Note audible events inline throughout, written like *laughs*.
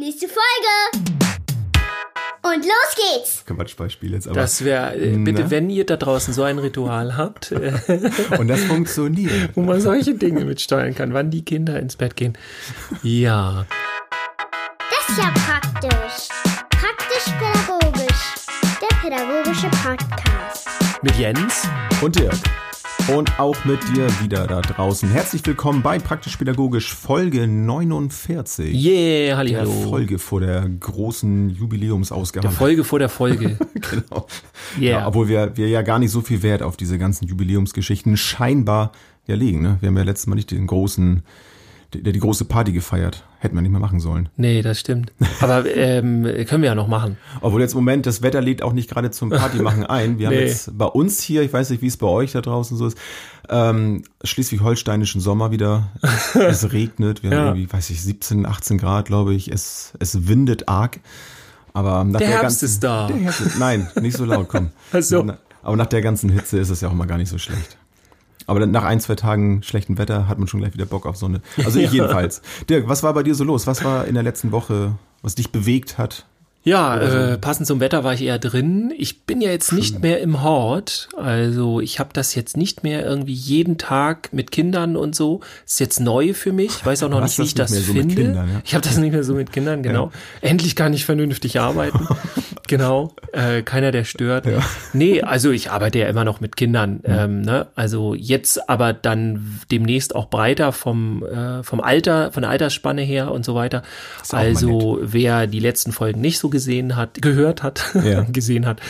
Nächste Folge! Und los geht's! Quatschbeispiel jetzt aber. Das wäre, äh, bitte, wenn ihr da draußen so ein Ritual habt, *laughs* Und das funktioniert. wo man solche Dinge mitsteuern kann, wann die Kinder ins Bett gehen. Ja. Das ist ja praktisch. Praktisch-pädagogisch. Der pädagogische Podcast. Mit Jens. Und Dirk. Und auch mit dir wieder da draußen. Herzlich willkommen bei Praktisch Pädagogisch Folge 49. Yeah, Der hallihallo. Folge vor der großen Jubiläumsausgabe. Der Folge vor der Folge. *laughs* genau. Yeah. Ja, obwohl wir, wir ja gar nicht so viel Wert auf diese ganzen Jubiläumsgeschichten scheinbar ja legen. Ne? Wir haben ja letztes Mal nicht den großen, die, die große Party gefeiert. Hätten wir nicht mehr machen sollen. Nee, das stimmt. Aber ähm, können wir ja noch machen. Obwohl jetzt im Moment, das Wetter lädt auch nicht gerade zum Partymachen ein. Wir *laughs* haben Nee. jetzt bei uns hier, ich weiß nicht, wie es bei euch da draußen so ist, ähm, schleswig-holsteinischen Sommer wieder. *laughs* es regnet, wir haben Ja. irgendwie, weiß ich, 17, 18 Grad, glaube ich. Es, es windet arg. Aber nach Der der, Herbst ganzen, ist da. Der Herbst nein, nicht so laut, komm. *laughs* Ach so. Na, Aber nach der ganzen Hitze ist es ja auch mal gar nicht so schlecht. Aber dann nach ein, zwei Tagen schlechtem Wetter hat man schon gleich wieder Bock auf Sonne. Also *laughs* ich Ja. jedenfalls. Dirk, was war bei dir so los? Was war in der letzten Woche, was dich bewegt hat? Ja, äh, passend zum Wetter war ich eher drin. Ich bin ja jetzt nicht mehr im Hort. Also ich habe das jetzt nicht mehr irgendwie jeden Tag mit Kindern und so. Ist jetzt neu für mich. Ich weiß auch noch nicht, wie das ich nicht das mehr so mit finde. Kindern, ja? Ich habe das nicht mehr so mit Kindern, genau. Endlich kann ich vernünftig arbeiten. *laughs* genau. Äh, keiner, der stört. Nee, also ich arbeite ja immer noch mit Kindern. Ähm, ne? Also jetzt aber dann demnächst auch breiter vom, äh, vom Alter, von der Altersspanne her und so weiter. Also wer die letzten Folgen nicht so gesehen hat, gehört hat, Ja. *laughs* gesehen hat,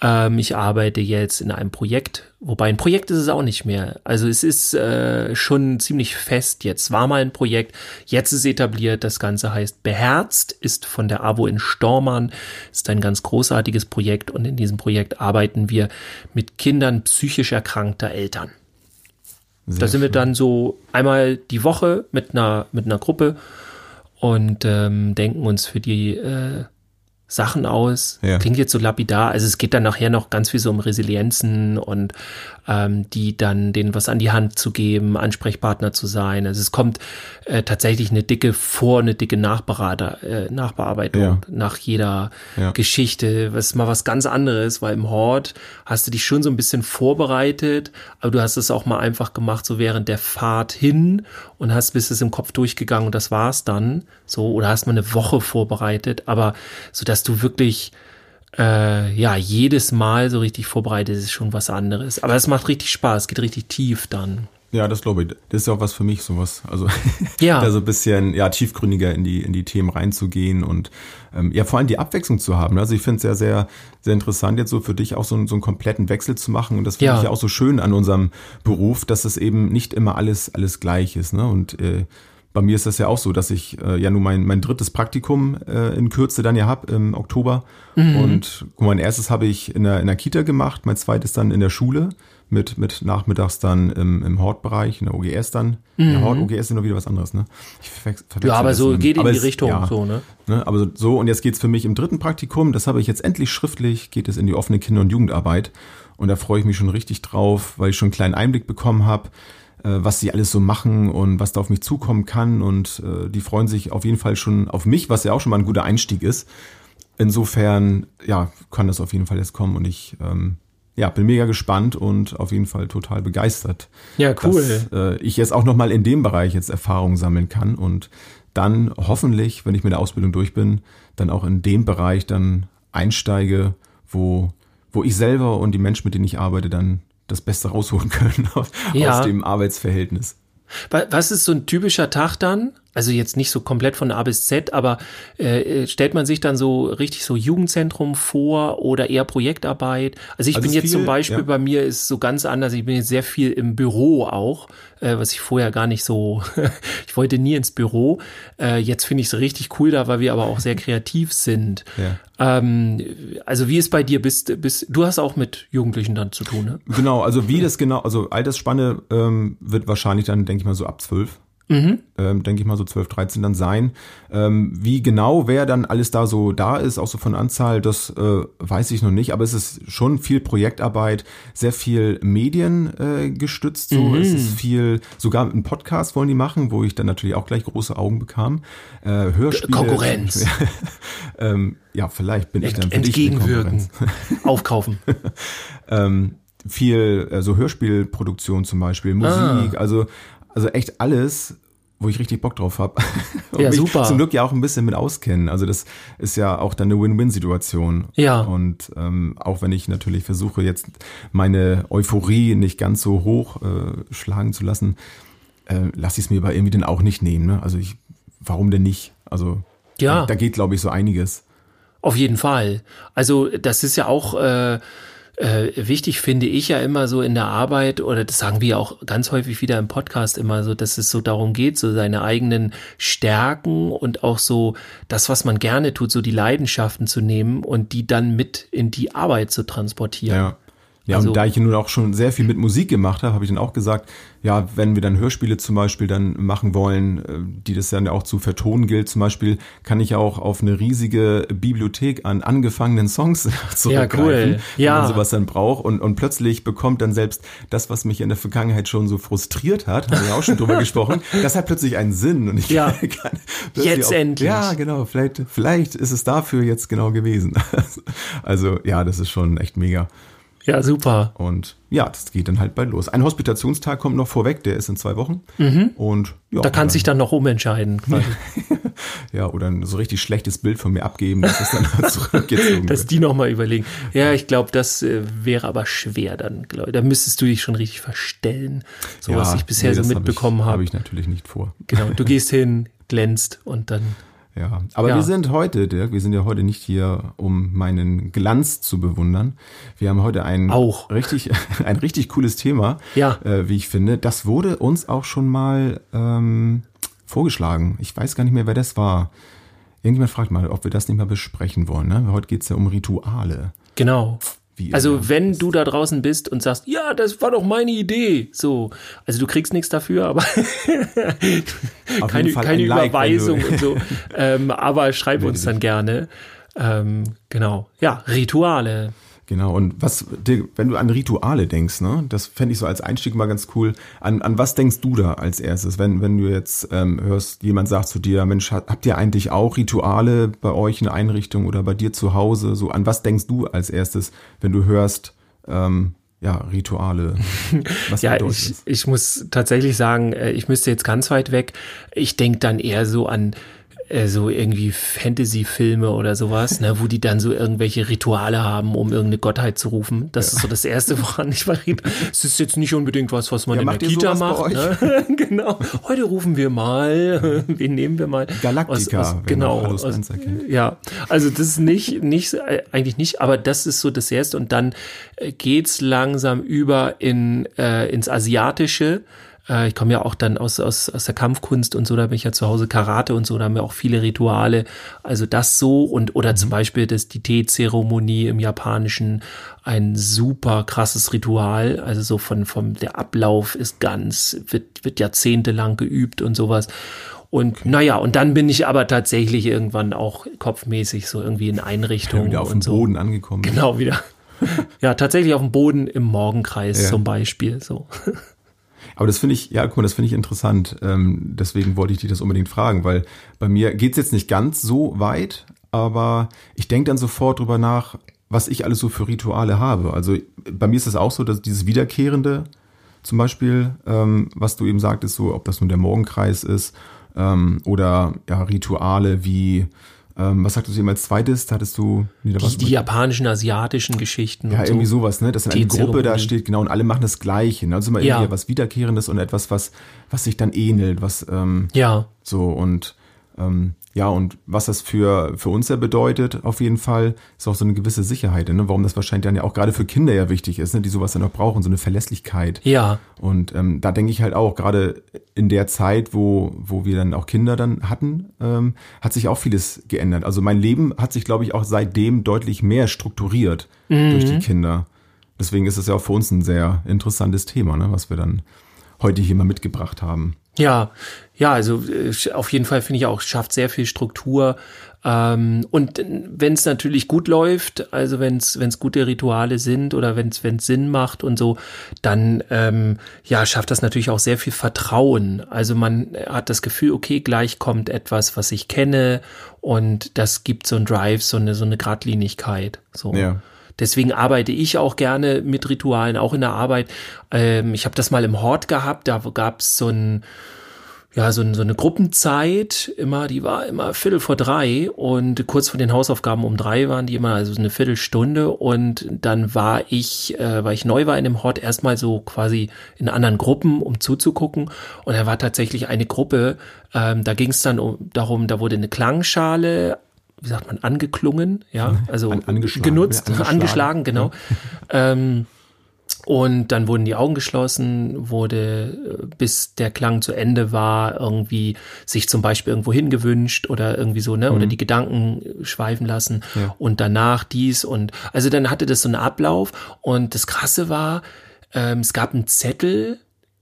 ähm, ich arbeite jetzt in einem Projekt, wobei ein Projekt ist es auch nicht mehr. Also es ist äh, schon ziemlich fest jetzt. War mal ein Projekt, jetzt ist etabliert. Das Ganze heißt Beherzt, ist von der AWO in Stormann, ist ein ganz großartiges Projekt und in diesem Projekt arbeiten wir mit Kindern psychisch erkrankter Eltern. Sehr Da sind wir schön. dann so einmal die Woche mit einer, mit einer Gruppe und ähm, denken uns für die äh, Sachen aus. Ja. Klingt jetzt so lapidar. Also es geht dann nachher noch ganz viel so um Resilienzen und ähm, die dann denen was an die Hand zu geben, Ansprechpartner zu sein. Also es kommt äh, tatsächlich eine dicke Vor-, eine dicke Nachberater, äh, Nachbearbeitung Ja. nach jeder Ja. Geschichte. Was ist mal was ganz anderes, weil im Hort hast du dich schon so ein bisschen vorbereitet, aber du hast es auch mal einfach gemacht, so während der Fahrt hin und hast bist es im Kopf durchgegangen und das war's dann. So, oder hast mal eine Woche vorbereitet, aber so dass du wirklich äh, ja, jedes Mal so richtig vorbereitet ist schon was anderes. Aber es macht richtig Spaß, geht richtig tief dann. Ja, das glaube ich. Das ist ja auch was für mich, sowas. Also Ja. *laughs* da so ein bisschen ja tiefgründiger in die in die Themen reinzugehen und ähm, ja vor allem die Abwechslung zu haben. Also ich finde es ja sehr sehr interessant jetzt so für dich auch so, einen- so einen kompletten Wechsel zu machen und das finde Ja. ich ja auch so schön an unserem Beruf, dass es eben nicht immer alles alles gleich ist. Ne? Und äh, bei mir ist das ja auch so, dass ich äh, ja nun mein, mein drittes Praktikum äh, in Kürze dann ja hab im Oktober. Und guck, mein erstes habe ich in der, in der Kita gemacht, mein zweites dann in der Schule, mit, mit nachmittags dann im, im Hortbereich, in der OGS dann. Ja, Hort, OGS ist noch wieder was anderes, ne? Ich Ja, aber so geht in die es- Richtung, ja, so, ne? Ne, aber so, und jetzt geht's für mich im dritten Praktikum, das habe ich jetzt endlich schriftlich, geht es in die offene Kinder- und Jugendarbeit. Und da freue ich mich schon richtig drauf, weil ich schon einen kleinen Einblick bekommen habe, was sie alles so machen und was da auf mich zukommen kann. Und äh, die freuen sich auf jeden Fall schon auf mich, was ja auch schon mal ein guter Einstieg ist. Insofern, ja, kann das auf jeden Fall jetzt kommen und ich ähm, ja, bin mega gespannt und auf jeden Fall total begeistert Ja, cool. dass äh, ich jetzt auch nochmal in dem Bereich jetzt Erfahrung sammeln kann und dann hoffentlich, wenn ich mit der Ausbildung durch bin, dann auch in dem Bereich dann einsteige, wo, wo ich selber und die Menschen, mit denen ich arbeite, dann das Beste rausholen können *laughs* aus, Ja. aus dem Arbeitsverhältnis. Wa- Was ist so ein typischer Tag dann? Also jetzt nicht so komplett von A bis Z, aber äh, äh, stellt man sich dann so richtig so Jugendzentrum vor oder eher Projektarbeit? Also ich Also bin es jetzt viel- zum Beispiel, ja. bei mir ist so ganz anders, ich bin jetzt sehr viel im Büro auch, äh, was ich vorher gar nicht so, *laughs* ich wollte nie ins Büro. Äh, jetzt finde ich es richtig cool da, weil wir aber auch sehr kreativ sind. Ja. Ähm, also wie ist bei dir? Bist, bist, du hast auch mit Jugendlichen dann zu tun, ne? Genau, also wie das genau, also Altersspanne ähm, wird wahrscheinlich dann, denke ich mal, so ab zwölf ähm, denke ich mal so 12, 13 dann sein. Ähm, wie genau, wer dann alles da so da ist, auch so von Anzahl, das äh, weiß ich noch nicht, aber es ist schon viel Projektarbeit, sehr viel Medien äh, gestützt, so Mhm. es ist viel, sogar einen Podcast wollen die machen, wo ich dann natürlich auch gleich große Augen bekam. Äh, Hörspiele. Konkurrenz. *laughs* ähm, ja, vielleicht bin ich dann für Entgegenwirken. *laughs* Aufkaufen. ähm, viel, also Hörspielproduktion zum Beispiel, Musik, also, also echt alles, wo ich richtig Bock drauf habe. *laughs* Ja, super. Zum Glück ja auch ein bisschen mit auskennen. Also das ist ja auch dann eine Win-Win-Situation. Ja. Und ähm, auch wenn ich natürlich versuche, jetzt meine Euphorie nicht ganz so hoch äh, schlagen zu lassen, äh, lasse ich es mir aber irgendwie dann auch nicht nehmen. Ne? Also ich, warum denn nicht? Also Ja. da, da geht, glaube ich, so einiges. Auf jeden Fall. Also das ist ja auch äh, äh, wichtig, finde ich ja immer so in der Arbeit, oder das sagen wir auch ganz häufig wieder im Podcast immer so, dass es so darum geht, so seine eigenen Stärken und auch so das, was man gerne tut, so die Leidenschaften zu nehmen und die dann mit in die Arbeit zu transportieren. Ja. Ja, Also- und da ich nun auch schon sehr viel mit Musik gemacht habe, habe ich dann auch gesagt, ja, wenn wir dann Hörspiele zum Beispiel dann machen wollen, äh, die das dann ja auch zu vertonen gilt, zum Beispiel, kann ich auch auf eine riesige Bibliothek an angefangenen Songs *laughs* zurückgreifen, cool. Ja. wenn man sowas dann braucht. Und, und plötzlich bekommt dann selbst das, was mich in der Vergangenheit schon so frustriert hat, haben wir ja auch schon drüber *laughs* gesprochen, das hat plötzlich einen Sinn. Und ich Ja. *laughs* kann Jetzt endlich. Ja, genau. Vielleicht, vielleicht ist es dafür jetzt genau gewesen. Also ja, das ist schon echt mega. Ja, super. Und ja, das geht dann halt bald los. Ein Hospitationstag kommt noch vorweg, der ist in zwei Wochen. Und ja, Mhm. Da kann sich dann noch umentscheiden. *laughs* ja, oder ein so richtig schlechtes Bild von mir abgeben, dass es dann *laughs* zurückgezogen Dass wird. die nochmal überlegen. Ja, ich glaube, das äh, wäre aber schwer dann, glaube ich. Da müsstest du dich schon richtig verstellen, so was ich bisher nee, so hab mitbekommen habe. Habe ich natürlich nicht vor. Genau, du *laughs* gehst hin, glänzt und dann. Ja, aber Ja. wir sind heute, Dirk, wir sind ja heute nicht hier, um meinen Glanz zu bewundern. Wir haben heute ein Auch. richtig, *laughs* ein richtig cooles Thema, Ja. äh, wie ich finde. Das wurde uns auch schon mal ähm, vorgeschlagen. Ich weiß gar nicht mehr, wer das war. Irgendjemand fragt mal, ob wir das nicht mal besprechen wollen. Ne? Heute geht's ja um Rituale. Genau. Also wenn du da draußen bist und sagst, ja, das war doch meine Idee, so, also du kriegst nichts dafür, aber *laughs* keine, keine ein Like, Überweisung und so, *laughs* ähm, aber schreib uns dann gerne. Ähm, genau, ja, Rituale. Genau, und was, wenn du an Rituale denkst, ne, das fände ich so als Einstieg mal ganz cool. An, an was denkst du da als erstes, wenn, wenn du jetzt ähm, hörst, jemand sagt zu dir, Mensch, habt ihr eigentlich auch Rituale bei euch in der Einrichtung oder bei dir zu Hause? So, an was denkst du als erstes, wenn du hörst, ähm, ja, Rituale? *laughs* Was Ja, ich, ich muss tatsächlich sagen, äh, ich müsste jetzt ganz weit weg. Ich denke dann eher so an äh, so irgendwie Fantasy-Filme oder sowas, ne, wo die dann so irgendwelche Rituale haben, um irgendeine Gottheit zu rufen. Das ist so das Erste, woran ich verriet. Es ist jetzt nicht unbedingt was, was man Ja, in der Kita macht. Ne? *laughs* genau. Heute rufen wir mal, *laughs* wen nehmen wir mal? Galactica, Aus, aus, genau. Aus, ja, also das ist nicht, nicht, eigentlich nicht, aber das ist so das Erste. Und dann äh, geht's langsam über in, äh, ins Asiatische. Äh, ich komme ja auch dann aus, aus, aus der Kampfkunst und so, da bin ich ja zu Hause Karate und so, da haben wir auch viele Rituale. Also das so und oder zum Beispiel das, die Teezeremonie im Japanischen, ein super krasses Ritual. Also so von, vom, der Ablauf ist ganz, wird, wird jahrzehntelang geübt und sowas. Und naja, und dann bin ich aber tatsächlich irgendwann auch kopfmäßig so irgendwie in Einrichtungen Wieder auf dem so. Boden angekommen. Genau, wieder. *laughs* Ja, tatsächlich auf dem Boden im Morgenkreis Ja. zum Beispiel. So. *laughs* Aber das finde ich, ja, guck mal, das finde ich interessant. Ähm, deswegen wollte ich dich das unbedingt fragen, weil bei mir geht's jetzt nicht ganz so weit, aber ich denke dann sofort drüber nach, was ich alles so für Rituale habe. Also bei mir ist es auch so, dass dieses Wiederkehrende zum Beispiel, ähm, was du eben sagtest, so, ob das nun der Morgenkreis ist ähm, oder ja, Rituale wie, ähm, was sagtest du eben als zweites? Da hattest du, nee, da Die, die japanischen, asiatischen Geschichten. ja, irgendwie so. sowas, ne? Dass eine Gruppe da steht, genau, und alle machen das Gleiche. Ne? Also immer Ja. irgendwie was Wiederkehrendes und etwas, was, was sich dann ähnelt, was ähm, Ja, so und ähm, ja, und was das für, für uns ja bedeutet, auf jeden Fall, ist auch so eine gewisse Sicherheit, ne? Warum das wahrscheinlich dann ja auch gerade für Kinder ja wichtig ist, ne? die sowas dann auch brauchen, so eine Verlässlichkeit. ja, Und ähm, da denke ich halt auch, gerade in der Zeit, wo, wo wir dann auch Kinder dann hatten, ähm, hat sich auch vieles geändert. Also mein Leben hat sich, glaube ich, auch seitdem deutlich mehr strukturiert durch die Kinder. Deswegen ist es ja auch für uns ein sehr interessantes Thema, ne, was wir dann heute hier mal mitgebracht haben. Ja, ja, also äh, auf jeden Fall finde ich auch, schafft sehr viel Struktur. Ähm, und wenn es natürlich gut läuft, also wenn es gute Rituale sind oder wenn es Sinn macht und so, dann ähm, ja schafft das natürlich auch sehr viel Vertrauen. Also man hat das Gefühl, okay, gleich kommt etwas, was ich kenne und das gibt so ein Drive, so eine so eine Gradlinigkeit. So. Ja. Deswegen arbeite ich auch gerne mit Ritualen, auch in der Arbeit. Ähm, ich habe das mal im Hort gehabt, da gab es so ein ja, so, so eine Gruppenzeit, immer, die war immer Viertel vor drei und kurz vor den Hausaufgaben um drei waren die immer, also eine Viertelstunde und dann war ich, äh, weil ich neu war in dem Hort, erstmal so quasi in anderen Gruppen, um zuzugucken und da war tatsächlich eine Gruppe, ähm, da ging es dann um, darum, da wurde eine Klangschale wie sagt man, angeklungen, ja, also An, angeschlagen, genutzt, ja, angeschlagen, angeschlagen genau. Ähm, und dann wurden die Augen geschlossen, wurde, äh, bis der Klang zu Ende war, irgendwie sich zum Beispiel irgendwo hingewünscht oder irgendwie so, ne, mhm. oder die Gedanken schweifen lassen ja. und danach dies und, also dann hatte das so einen Ablauf und das Krasse war, ähm, es gab einen Zettel,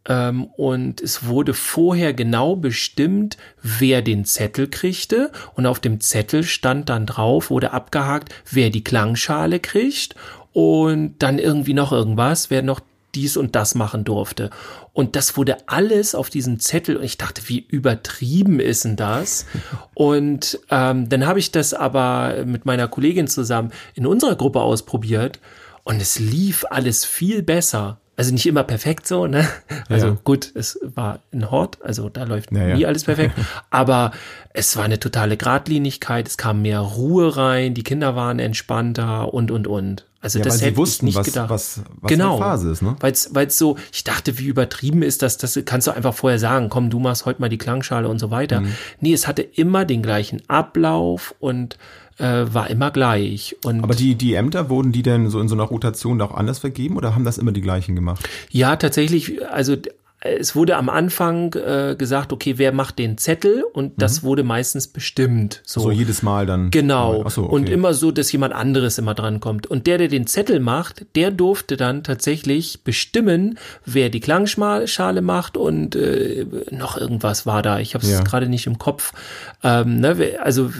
ähm, und es wurde vorher genau bestimmt, wer den Zettel kriegte. Und auf dem Zettel stand dann drauf, wurde abgehakt, wer die Klangschale kriegt und dann irgendwie noch irgendwas, wer noch dies und das machen durfte. Und das wurde alles auf diesen Zettel. Und ich dachte, wie übertrieben ist denn das? Und ähm, dann habe ich das aber mit meiner Kollegin zusammen in unserer Gruppe ausprobiert. Und es lief alles viel besser. Also nicht immer perfekt so, ne? Also ja. gut, es war ein Hort, also da läuft ja, nie ja. alles perfekt. *laughs* Aber es war eine totale Gradlinigkeit, es kam mehr Ruhe rein, die Kinder waren entspannter und und und. Also das hätte sie wussten, ich nicht was, gedacht. Was, was genau. Phase ist, ne? Weil es so, ich dachte, wie übertrieben ist das, das kannst du einfach vorher sagen, komm, du machst heute mal die Klangschale und so weiter. Mhm. Nee, es hatte immer den gleichen Ablauf und äh, war immer gleich. Und Aber die, die Ämter, wurden die denn so in so einer Rotation auch anders vergeben oder haben das immer die gleichen gemacht? Ja, tatsächlich, also es wurde am Anfang äh, gesagt, okay, wer macht den Zettel und das mhm. wurde meistens bestimmt. So. so jedes Mal dann. Genau. So, okay. Und immer so, dass jemand anderes immer dran kommt. Und der, der den Zettel macht, der durfte dann tatsächlich bestimmen, wer die Klangschale macht und äh, noch irgendwas war da. Ich habe es ja. gerade nicht im Kopf. Ähm, ne? Also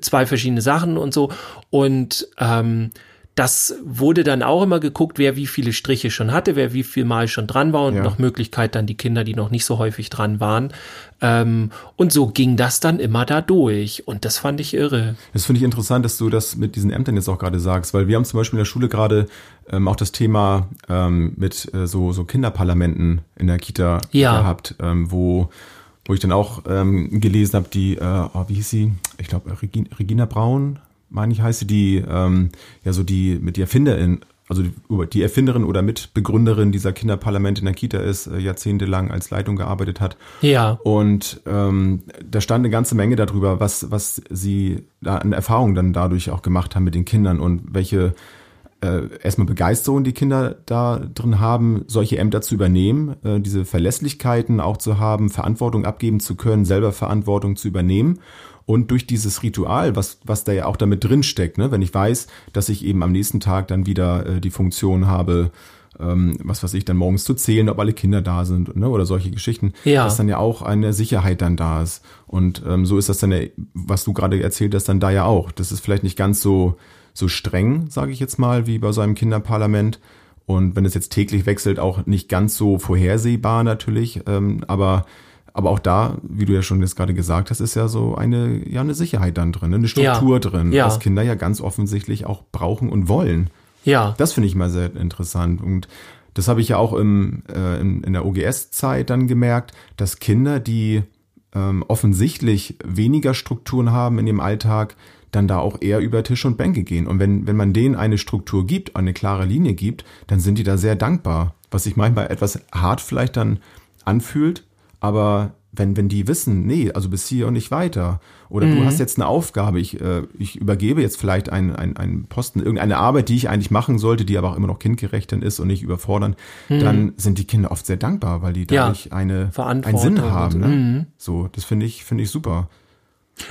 zwei verschiedene Sachen und so. Und ähm, das wurde dann auch immer geguckt, wer wie viele Striche schon hatte, wer wie viel Mal schon dran war und ja. noch Möglichkeit dann die Kinder, die noch nicht so häufig dran waren. Ähm, und so ging das dann immer da durch. Und das fand ich irre. Das finde ich interessant, dass du das mit diesen Ämtern jetzt auch gerade sagst, weil wir haben zum Beispiel in der Schule gerade ähm, auch das Thema ähm, mit äh, so, so Kinderparlamenten in der Kita ja. gehabt, ähm, wo wo ich dann auch ähm, gelesen habe, die, äh, oh, wie hieß sie? Ich glaube, Regina, Regina Braun meine ich, heißt sie, die, ähm, ja, so die, mit die Erfinderin, also die, die Erfinderin oder Mitbegründerin dieser Kinderparlamente in der Kita ist, äh, jahrzehntelang als Leitung gearbeitet hat. Ja. Und ähm, da stand eine ganze Menge darüber, was, was sie da an Erfahrungen dann dadurch auch gemacht haben mit den Kindern und welche äh, erstmal Begeisterung die Kinder da drin haben, solche Ämter zu übernehmen, äh, diese Verlässlichkeiten auch zu haben, Verantwortung abgeben zu können, selber Verantwortung zu übernehmen und durch dieses Ritual, was, was da ja auch damit drin steckt, ne? wenn ich weiß, dass ich eben am nächsten Tag dann wieder äh, die Funktion habe, ähm, was weiß ich, dann morgens zu zählen, ob alle Kinder da sind ne? oder solche Geschichten, ja. dass dann ja auch eine Sicherheit dann da ist. Und ähm, so ist das dann, ja, was du gerade erzählt hast, dann da ja auch. Das ist vielleicht nicht ganz so, so streng, sage ich jetzt mal, wie bei so einem Kinderparlament. Und wenn es jetzt täglich wechselt, auch nicht ganz so vorhersehbar natürlich, ähm, aber aber auch da, wie du ja schon jetzt gerade gesagt hast, ist ja so eine, ja, eine Sicherheit dann drin, eine Struktur ja. drin, ja. was Kinder ja ganz offensichtlich auch brauchen und wollen. Ja. Das finde ich mal sehr interessant. Und das habe ich ja auch im, äh, in, in der OGS-Zeit dann gemerkt, dass Kinder, die ähm, offensichtlich weniger Strukturen haben in dem Alltag, dann da auch eher über Tisch und Bänke gehen. Und wenn, wenn man denen eine Struktur gibt, eine klare Linie gibt, dann sind die da sehr dankbar. Was sich manchmal etwas hart vielleicht dann anfühlt, aber wenn, wenn die wissen, nee, also bis hier und nicht weiter, oder mhm. du hast jetzt eine Aufgabe, ich, äh, ich übergebe jetzt vielleicht einen, einen, einen Posten, irgendeine Arbeit, die ich eigentlich machen sollte, die aber auch immer noch kindgerecht dann ist und nicht überfordern, mhm. dann sind die Kinder oft sehr dankbar, weil die dadurch ja, eine, einen Sinn haben. Ne? Mhm. So, das finde ich, finde ich super.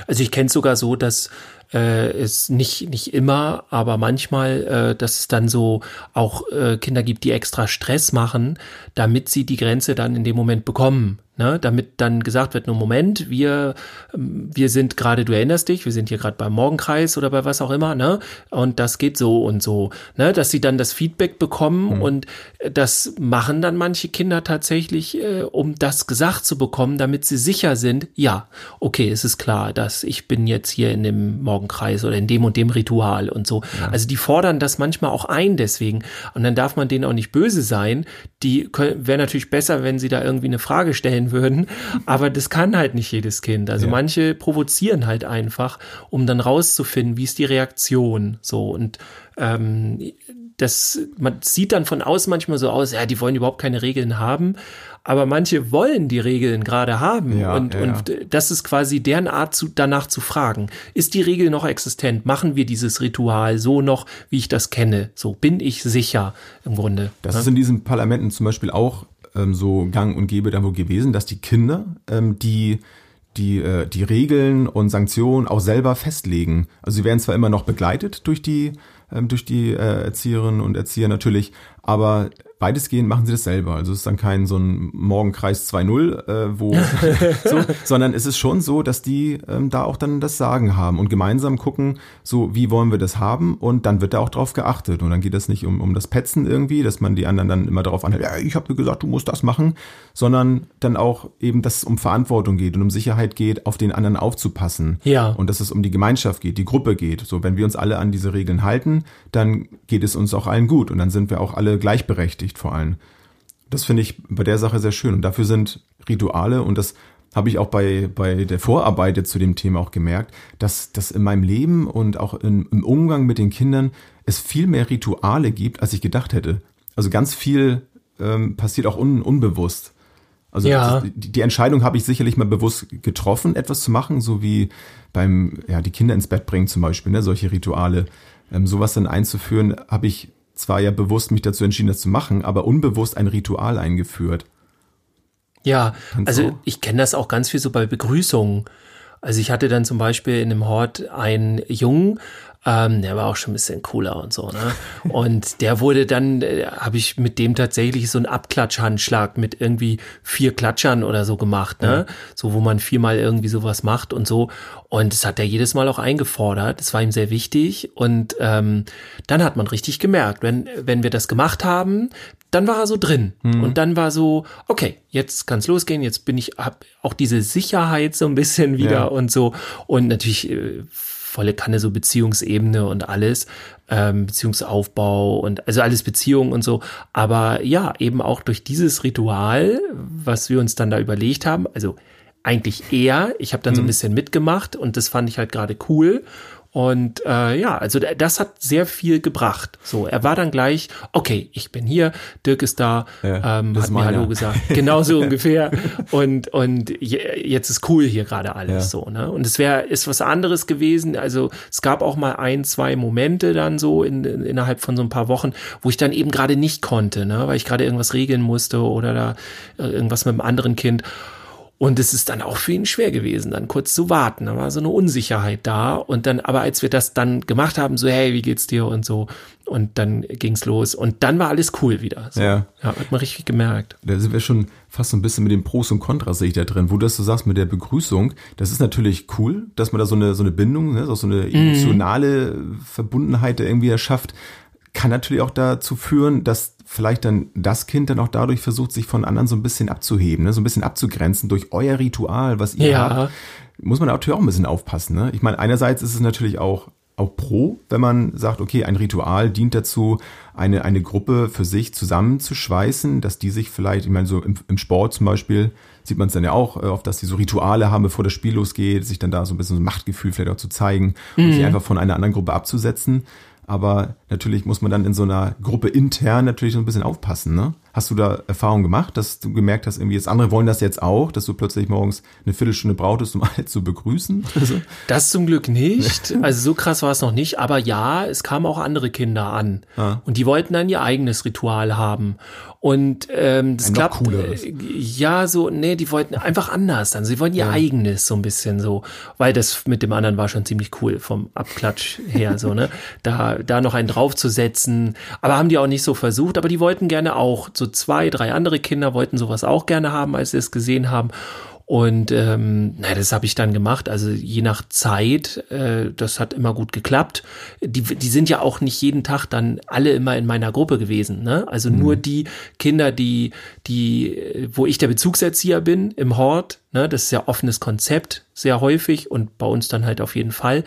Also ich kenne es sogar so, dass äh, es nicht nicht immer, aber manchmal, äh, dass es dann so auch äh, Kinder gibt, die extra Stress machen, damit sie die Grenze dann in dem Moment bekommen. Ne? damit dann gesagt wird, nur Moment, wir, ähm, wir sind gerade, du erinnerst dich, wir sind hier gerade beim Morgenkreis oder bei was auch immer, ne? Und das geht so und so, ne? Dass sie dann das Feedback bekommen mhm. und das machen dann manche Kinder tatsächlich, äh, um das gesagt zu bekommen, damit sie sicher sind, ja, okay, es ist klar, dass ich bin jetzt hier in dem Morgenkreis oder in dem und dem Ritual und so. Ja. Also die fordern das manchmal auch ein deswegen. Und dann darf man denen auch nicht böse sein. Die wäre natürlich besser, wenn sie da irgendwie eine Frage stellen würden. Aber das kann halt nicht jedes Kind. Also ja. manche provozieren halt einfach, um dann rauszufinden, wie ist die Reaktion. So und ähm, das, man sieht dann von außen manchmal so aus, ja, die wollen überhaupt keine Regeln haben, aber manche wollen die Regeln gerade haben ja, und, ja. und das ist quasi deren Art, zu, danach zu fragen. Ist die Regel noch existent? Machen wir dieses Ritual so noch, wie ich das kenne? So bin ich sicher im Grunde. Das ja? ist in diesen Parlamenten zum Beispiel auch ähm, so gang und gäbe dann wohl gewesen, dass die Kinder, ähm, die die, äh, die Regeln und Sanktionen auch selber festlegen. Also sie werden zwar immer noch begleitet durch die ähm, durch die äh, Erzieherinnen und Erzieher natürlich, aber weitestgehend machen sie das selber. Also es ist dann kein so ein Morgenkreis 2.0, äh, wo *laughs* so, sondern es ist schon so, dass die ähm, da auch dann das Sagen haben und gemeinsam gucken, so wie wollen wir das haben und dann wird da auch drauf geachtet und dann geht es nicht um, um das Petzen irgendwie, dass man die anderen dann immer darauf anhält, ja, ich habe dir gesagt, du musst das machen, sondern dann auch eben, dass es um Verantwortung geht und um Sicherheit geht, auf den anderen aufzupassen. Ja. Und dass es um die Gemeinschaft geht, die Gruppe geht. So, wenn wir uns alle an diese Regeln halten, dann geht es uns auch allen gut und dann sind wir auch alle gleichberechtigt beschäftigt vor allem. Das finde ich bei der Sache sehr schön. Und dafür sind Rituale, und das habe ich auch bei, bei der Vorarbeit jetzt zu dem Thema auch gemerkt, dass, dass in meinem Leben und auch in, im Umgang mit den Kindern es viel mehr Rituale gibt, als ich gedacht hätte. Also ganz viel ähm, passiert auch un, unbewusst. Also ja. das, die, die Entscheidung habe ich sicherlich mal bewusst getroffen, etwas zu machen, so wie beim, ja, die Kinder ins Bett bringen zum Beispiel, ne, solche Rituale. Ähm, sowas dann einzuführen, habe ich zwar ja bewusst mich dazu entschieden, das zu machen, aber unbewusst ein Ritual eingeführt. Ja, Kannst also auch? ich kenne das auch ganz viel so bei Begrüßungen. Also ich hatte dann zum Beispiel in einem Hort einen Jungen, ähm, der war auch schon ein bisschen cooler und so, ne? Und der wurde dann, äh, habe ich mit dem tatsächlich so einen Abklatschhandschlag mit irgendwie vier Klatschern oder so gemacht, ne? Ja. So, wo man viermal irgendwie sowas macht und so. Und das hat er jedes Mal auch eingefordert. Das war ihm sehr wichtig. Und ähm, dann hat man richtig gemerkt, wenn, wenn wir das gemacht haben, dann war er so drin. Mhm. Und dann war so, okay, jetzt kann's losgehen, jetzt bin ich, hab auch diese Sicherheit so ein bisschen wieder ja. und so. Und natürlich äh, volle Kanne so Beziehungsebene und alles, ähm, Beziehungsaufbau und also alles Beziehung und so. Aber ja, eben auch durch dieses Ritual, was wir uns dann da überlegt haben, also eigentlich eher, ich habe dann so ein mhm. bisschen mitgemacht und das fand ich halt gerade cool und äh, ja, also das hat sehr viel gebracht. So, er war dann gleich, okay, ich bin hier, Dirk ist da, ja, ähm, hat mir Hallo gesagt. Genau so *laughs* ungefähr. Und, und jetzt ist cool hier gerade alles ja. so. Ne? Und es wäre, ist was anderes gewesen. Also es gab auch mal ein, zwei Momente dann so in, in, innerhalb von so ein paar Wochen, wo ich dann eben gerade nicht konnte, ne? weil ich gerade irgendwas regeln musste oder da äh, irgendwas mit einem anderen Kind. Und es ist dann auch für ihn schwer gewesen, dann kurz zu warten. Da war so eine Unsicherheit da. Und dann, aber als wir das dann gemacht haben, so, hey, wie geht's dir und so. Und dann ging's los. Und dann war alles cool wieder. So. Ja. ja. Hat man richtig gemerkt. Da sind wir schon fast so ein bisschen mit den Pros und Kontras sehe ich da drin. Wo du das so sagst mit der Begrüßung, das ist natürlich cool, dass man da so eine, so eine Bindung, ne, so eine mhm. emotionale mhm. Verbundenheit irgendwie erschafft. Kann natürlich auch dazu führen, dass vielleicht dann das Kind dann auch dadurch versucht, sich von anderen so ein bisschen abzuheben, ne? so ein bisschen abzugrenzen durch euer Ritual, was ihr ja. habt. Muss man natürlich auch ein bisschen aufpassen. Ne? Ich meine, einerseits ist es natürlich auch auch pro, wenn man sagt, okay, ein Ritual dient dazu, eine, eine Gruppe für sich zusammenzuschweißen, dass die sich vielleicht, ich meine, so im, im Sport zum Beispiel sieht man es dann ja auch äh, oft, dass die so Rituale haben, bevor das Spiel losgeht, sich dann da so ein bisschen so ein Machtgefühl vielleicht auch zu zeigen und mhm. sich einfach von einer anderen Gruppe abzusetzen. Aber natürlich muss man dann in so einer Gruppe intern natürlich so ein bisschen aufpassen. Ne? Hast du da Erfahrung gemacht, dass du gemerkt hast, irgendwie jetzt andere wollen das jetzt auch, dass du plötzlich morgens eine Viertelstunde brauchtest, um *laughs* alle zu begrüßen? Also. Das zum Glück nicht. *laughs* Also so krass war es noch nicht. Aber ja, es kamen auch andere Kinder an. Ah. Und die wollten dann ihr eigenes Ritual haben. Und ähm, das klappt. Äh, ja, so, nee, die wollten einfach anders dann. Sie wollten ihr ja. eigenes so ein bisschen so, weil das mit dem anderen war schon ziemlich cool vom Abklatsch her, so, ne? *laughs* Da, da noch einen draufzusetzen. Aber haben die auch nicht so versucht, aber die wollten gerne auch so zwei, drei andere Kinder wollten sowas auch gerne haben, als sie es gesehen haben. Und ähm, na, das habe ich dann gemacht. Also je nach Zeit, äh, das hat immer gut geklappt. Die, die sind ja auch nicht jeden Tag dann alle immer in meiner Gruppe gewesen. Ne? Also mhm. nur die Kinder, die, die, wo ich der Bezugserzieher bin im Hort, Ne, das ist ja offenes Konzept, sehr häufig und bei uns dann halt auf jeden Fall.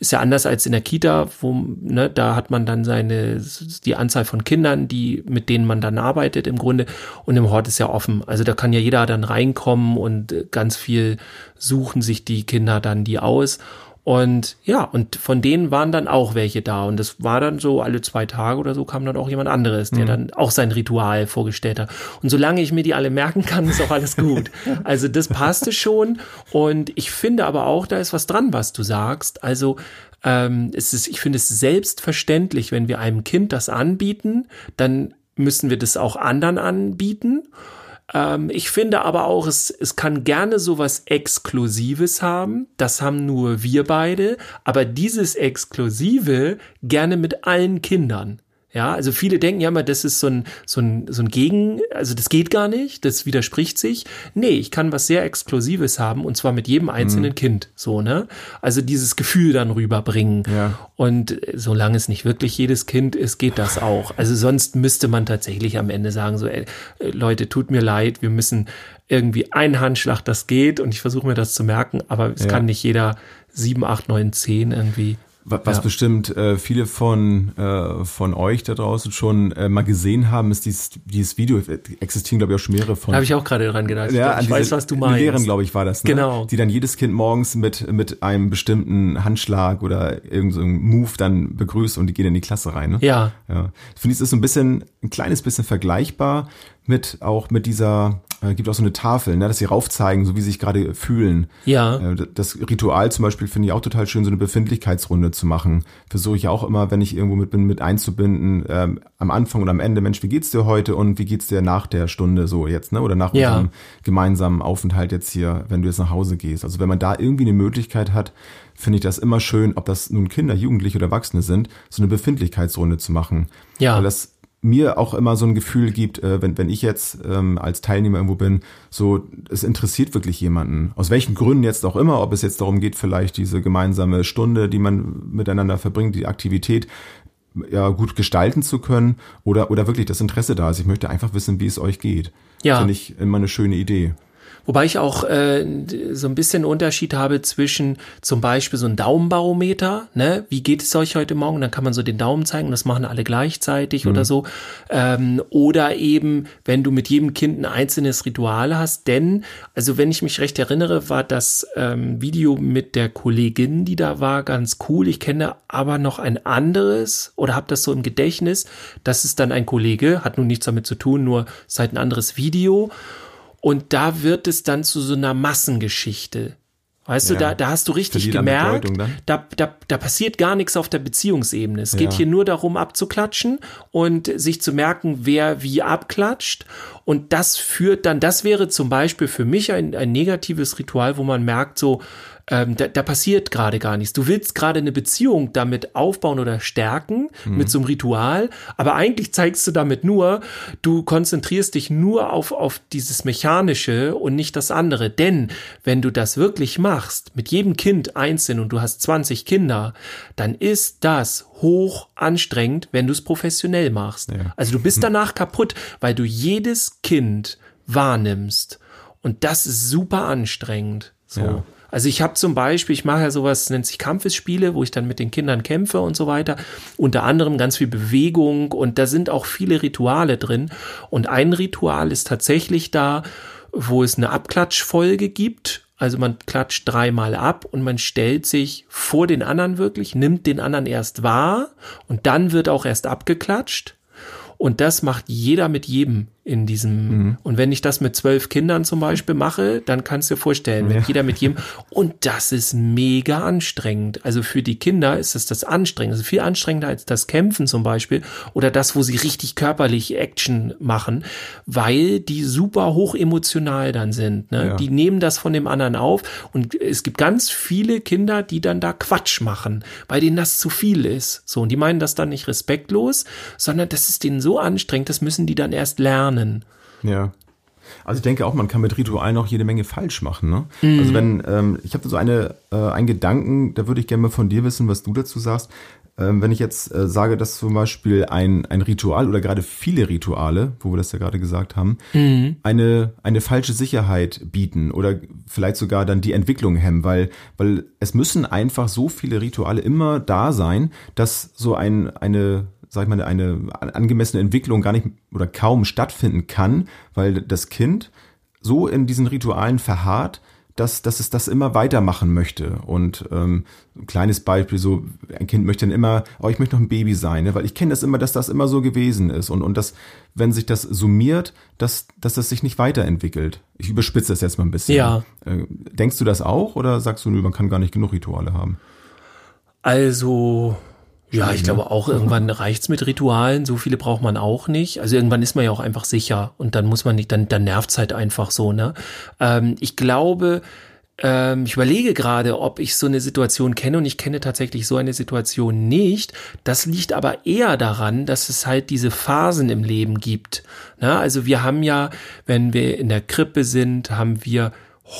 Ist ja anders als in der Kita, wo, ne, da hat man dann seine, die Anzahl von Kindern, die, mit denen man dann arbeitet im Grunde. Und im Hort ist ja offen. Also da kann ja jeder dann reinkommen und ganz viel suchen sich die Kinder dann die aus. Und ja, und von denen waren dann auch welche da. Und das war dann so, alle zwei Tage oder so kam dann auch jemand anderes, der mhm. dann auch sein Ritual vorgestellt hat. Und solange ich mir die alle merken kann, ist auch alles gut. *laughs* also das passte schon. Und ich finde aber auch, da ist was dran, was du sagst. Also ähm, es ist, ich finde es selbstverständlich, wenn wir einem Kind das anbieten, dann müssen wir das auch anderen anbieten. Ähm, ich finde aber auch, es, es kann gerne sowas Exklusives haben. Das haben nur wir beide. Aber dieses Exklusive gerne mit allen Kindern. Ja, also viele denken ja immer, das ist so ein, so ein, so ein Gegen, also das geht gar nicht, das widerspricht sich. Nee, ich kann was sehr Exklusives haben und zwar mit jedem einzelnen mhm. Kind, so, ne? Also dieses Gefühl dann rüberbringen. Ja. Und solange es nicht wirklich jedes Kind ist, geht das auch. Also sonst müsste man tatsächlich am Ende sagen, so, ey, Leute, tut mir leid, wir müssen irgendwie ein Handschlag, das geht und ich versuche mir das zu merken, aber es ja. kann nicht jeder sieben, acht, neun, zehn irgendwie was ja. bestimmt äh, viele von, äh, von euch da draußen schon äh, mal gesehen haben, ist dieses, dieses Video, existieren glaube ich auch schon mehrere von. Habe ich auch gerade dran gedacht. Ja, ich, ich weiß, was du meinst. Lehrerin, glaube ich, war das. Ne? Genau. Die dann jedes Kind morgens mit, mit einem bestimmten Handschlag oder irgendeinem so Move dann begrüßt und die gehen in die Klasse rein. Ne? Ja. ja. Ich finde, es ist so ein bisschen, ein kleines bisschen vergleichbar mit auch mit dieser äh, gibt auch so eine Tafel, ne, dass sie raufzeigen, so wie sie sich gerade fühlen. Ja. Äh, das Ritual zum Beispiel finde ich auch total schön, so eine Befindlichkeitsrunde zu machen. Versuche ich auch immer, wenn ich irgendwo mit bin, mit einzubinden, ähm, am Anfang und am Ende, Mensch, wie geht's dir heute und wie geht's dir nach der Stunde so jetzt, ne? Oder nach ja. unserem gemeinsamen Aufenthalt jetzt hier, wenn du jetzt nach Hause gehst. Also wenn man da irgendwie eine Möglichkeit hat, finde ich das immer schön, ob das nun Kinder, Jugendliche oder Erwachsene sind, so eine Befindlichkeitsrunde zu machen. Ja. Weil das mir auch immer so ein Gefühl gibt, äh, wenn, wenn ich jetzt ähm, als Teilnehmer irgendwo bin, so, es interessiert wirklich jemanden. Aus welchen Gründen jetzt auch immer, ob es jetzt darum geht, vielleicht diese gemeinsame Stunde, die man miteinander verbringt, die Aktivität, ja, gut gestalten zu können oder, oder wirklich das Interesse da ist. Ich möchte einfach wissen, wie es euch geht. Ja. Finde ich immer eine schöne Idee. Wobei ich auch äh, so ein bisschen Unterschied habe zwischen zum Beispiel so ein Daumenbarometer, ne? Wie geht es euch heute Morgen? Dann kann man so den Daumen zeigen, das machen alle gleichzeitig mhm. oder so. Ähm, oder eben, wenn du mit jedem Kind ein einzelnes Ritual hast. Denn, also wenn ich mich recht erinnere, war das ähm, Video mit der Kollegin, die da war, ganz cool. Ich kenne aber noch ein anderes oder habe das so im Gedächtnis. Das ist dann ein Kollege, hat nun nichts damit zu tun, nur ist halt ein anderes Video. Und da wird es dann zu so einer Massengeschichte. Weißt ja. du, da, da hast du richtig gemerkt, da, da, da passiert gar nichts auf der Beziehungsebene. Es geht ja. hier nur darum, abzuklatschen und sich zu merken, wer wie abklatscht. Und das führt dann, das wäre zum Beispiel für mich ein, ein negatives Ritual, wo man merkt, so, ähm, da, da passiert gerade gar nichts. Du willst gerade eine Beziehung damit aufbauen oder stärken mhm. mit so einem Ritual, aber eigentlich zeigst du damit nur, du konzentrierst dich nur auf, auf dieses Mechanische und nicht das andere. Denn wenn du das wirklich machst, mit jedem Kind einzeln und du hast 20 Kinder, dann ist das hoch anstrengend, wenn du es professionell machst. Ja. Also du bist mhm. danach kaputt, weil du jedes Kind wahrnimmst. Und das ist super anstrengend. So. Ja. Also ich habe zum Beispiel, ich mache ja sowas, nennt sich Kampfesspiele, wo ich dann mit den Kindern kämpfe und so weiter. Unter anderem ganz viel Bewegung und da sind auch viele Rituale drin. Und ein Ritual ist tatsächlich da, wo es eine Abklatschfolge gibt. Also man klatscht dreimal ab und man stellt sich vor den anderen wirklich, nimmt den anderen erst wahr und dann wird auch erst abgeklatscht. Und das macht jeder mit jedem in diesem. Mhm. Und wenn ich das mit zwölf Kindern zum Beispiel mache, dann kannst du dir vorstellen, wenn ja. jeder mit jedem. *laughs* Und das ist mega anstrengend. Also für die Kinder ist es das anstrengend. Also viel anstrengender als das Kämpfen zum Beispiel oder das, wo sie richtig körperlich Action machen, weil die super hoch emotional dann sind. Ne? Ja. Die nehmen das von dem anderen auf. Und es gibt ganz viele Kinder, die dann da Quatsch machen, weil denen das zu viel ist. So, und die meinen das dann nicht respektlos, sondern das ist denen so anstrengend, das müssen die dann erst lernen lernen. Ja. Also ich denke auch, man kann mit Ritualen auch jede Menge falsch machen. Ne? Mhm. Also wenn, ähm, ich habe so eine, äh, einen Gedanken, da würde ich gerne mal von dir wissen, was du dazu sagst. Ähm, wenn ich jetzt äh, sage, dass zum Beispiel ein, ein Ritual oder gerade viele Rituale, wo wir das ja gerade gesagt haben, mhm. eine, eine falsche Sicherheit bieten oder vielleicht sogar dann die Entwicklung hemmen, weil, weil es müssen einfach so viele Rituale immer da sein, dass so ein, eine sag ich mal, eine angemessene Entwicklung gar nicht oder kaum stattfinden kann, weil das Kind so in diesen Ritualen verharrt, dass, dass es das immer weitermachen möchte. Und ähm, ein kleines Beispiel, so ein Kind möchte dann immer, oh, ich möchte noch ein Baby sein, ne? weil ich kenne das immer, dass das immer so gewesen ist. Und, und dass, wenn sich das summiert, dass, dass das sich nicht weiterentwickelt. Ich überspitze das jetzt mal ein bisschen. Ja. Äh, denkst du das auch oder sagst du, man kann gar nicht genug Rituale haben? Also, ja, ich glaube auch, irgendwann reicht's mit Ritualen. So viele braucht man auch nicht. Also irgendwann ist man ja auch einfach sicher und dann muss man nicht, dann, dann nervt's halt einfach so, ne? Ähm, ich glaube, ähm, ich überlege gerade, ob ich so eine Situation kenne und ich kenne tatsächlich so eine Situation nicht. Das liegt aber eher daran, dass es halt diese Phasen im Leben gibt. Ne? Also wir haben ja, wenn wir in der Krippe sind, haben wir